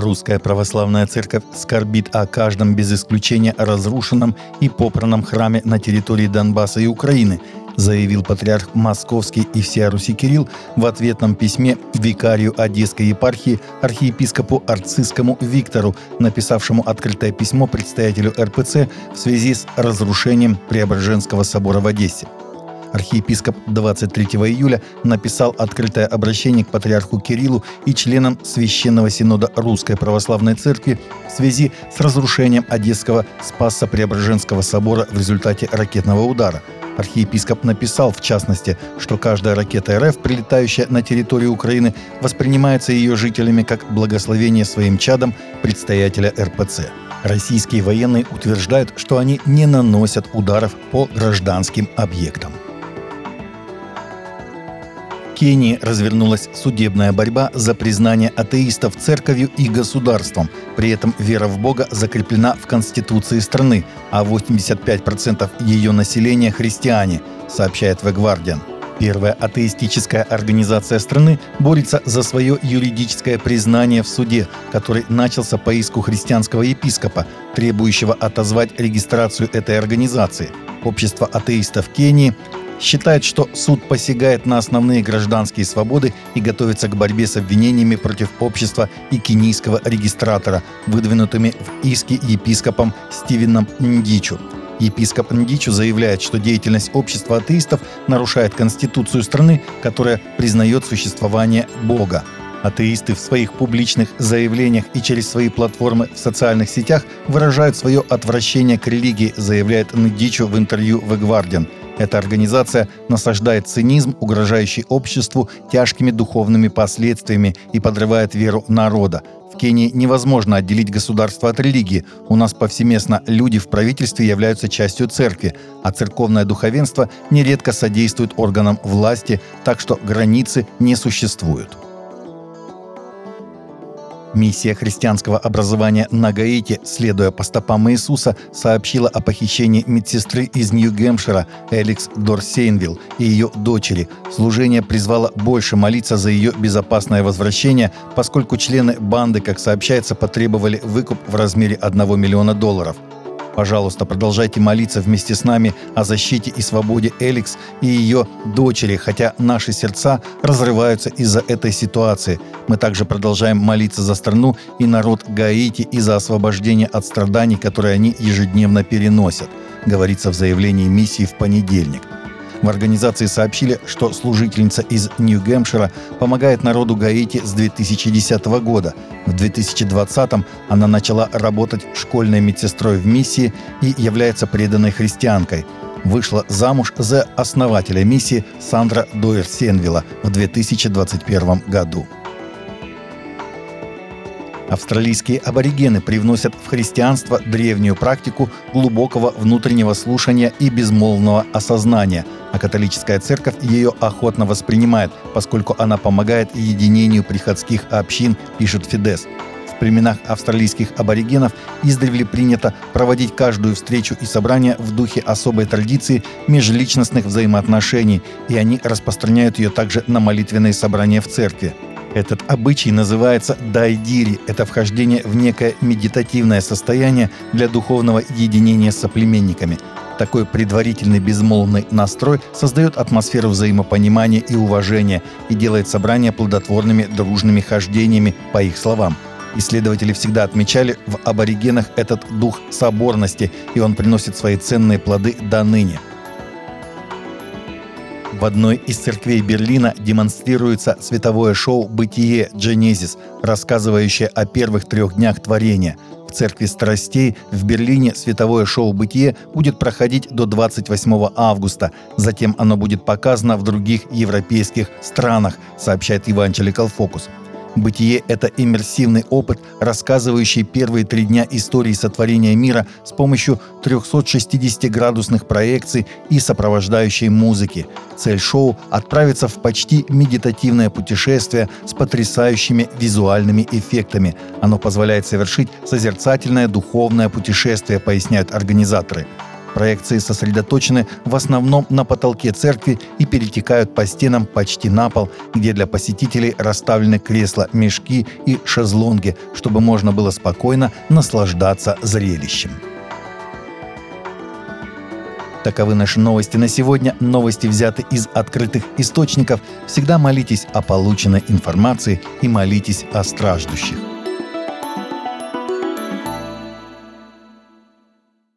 Русская Православная Церковь скорбит о каждом без исключения разрушенном и попранном храме на территории Донбасса и Украины, заявил патриарх Московский и всея Руси Кирилл в ответном письме викарию Одесской епархии архиепископу Арцискому Виктору, написавшему открытое письмо предстоятелю РПЦ в связи с разрушением Преображенского собора в Одессе архиепископ 23 июля написал открытое обращение к патриарху Кириллу и членам Священного Синода Русской Православной Церкви в связи с разрушением Одесского Спасо-Преображенского собора в результате ракетного удара. Архиепископ написал, в частности, что каждая ракета РФ, прилетающая на территорию Украины, воспринимается ее жителями как благословение своим чадам предстоятеля РПЦ. Российские военные утверждают, что они не наносят ударов по гражданским объектам. Кении развернулась судебная борьба за признание атеистов церковью и государством. При этом вера в Бога закреплена в Конституции страны, а 85% ее населения – христиане, сообщает The Guardian. Первая атеистическая организация страны борется за свое юридическое признание в суде, который начался по иску христианского епископа, требующего отозвать регистрацию этой организации. Общество атеистов Кении считает, что суд посягает на основные гражданские свободы и готовится к борьбе с обвинениями против общества и кенийского регистратора, выдвинутыми в иске епископом Стивеном Ндичу. Епископ Ндичу заявляет, что деятельность общества атеистов нарушает конституцию страны, которая признает существование Бога. Атеисты в своих публичных заявлениях и через свои платформы в социальных сетях выражают свое отвращение к религии, заявляет Ндичу в интервью в Guardian – эта организация насаждает цинизм, угрожающий обществу тяжкими духовными последствиями и подрывает веру народа. В Кении невозможно отделить государство от религии. У нас повсеместно люди в правительстве являются частью церкви, а церковное духовенство нередко содействует органам власти, так что границы не существуют. Миссия христианского образования на Гаити, следуя по стопам Иисуса, сообщила о похищении медсестры из Нью-Гэмпшира Эликс Дорсейнвилл и ее дочери. Служение призвало больше молиться за ее безопасное возвращение, поскольку члены банды, как сообщается, потребовали выкуп в размере 1 миллиона долларов – Пожалуйста, продолжайте молиться вместе с нами о защите и свободе Эликс и ее дочери, хотя наши сердца разрываются из-за этой ситуации. Мы также продолжаем молиться за страну и народ Гаити и за освобождение от страданий, которые они ежедневно переносят, говорится в заявлении миссии в понедельник. В организации сообщили, что служительница из Нью-Гэмпшира помогает народу Гаити с 2010 года. В 2020 она начала работать школьной медсестрой в миссии и является преданной христианкой. Вышла замуж за основателя миссии Сандра Дойер Сенвилла в 2021 году. Австралийские аборигены привносят в христианство древнюю практику глубокого внутреннего слушания и безмолвного осознания, а католическая церковь ее охотно воспринимает, поскольку она помогает единению приходских общин, пишет Фидес. В племенах австралийских аборигенов издревле принято проводить каждую встречу и собрание в духе особой традиции межличностных взаимоотношений, и они распространяют ее также на молитвенные собрания в церкви. Этот обычай называется дайдири. Это вхождение в некое медитативное состояние для духовного единения с соплеменниками. Такой предварительный безмолвный настрой создает атмосферу взаимопонимания и уважения и делает собрания плодотворными дружными хождениями, по их словам. Исследователи всегда отмечали в аборигенах этот дух соборности, и он приносит свои ценные плоды до ныне – в одной из церквей Берлина демонстрируется световое шоу «Бытие Дженезис», рассказывающее о первых трех днях творения. В церкви страстей в Берлине световое шоу «Бытие» будет проходить до 28 августа. Затем оно будет показано в других европейских странах, сообщает Evangelical Focus. Бытие — это иммерсивный опыт, рассказывающий первые три дня истории сотворения мира с помощью 360-градусных проекций и сопровождающей музыки. Цель шоу — отправиться в почти медитативное путешествие с потрясающими визуальными эффектами. Оно позволяет совершить созерцательное духовное путешествие, поясняют организаторы. Проекции сосредоточены в основном на потолке церкви и перетекают по стенам почти на пол, где для посетителей расставлены кресла, мешки и шезлонги, чтобы можно было спокойно наслаждаться зрелищем. Таковы наши новости на сегодня. Новости взяты из открытых источников. Всегда молитесь о полученной информации и молитесь о страждущих.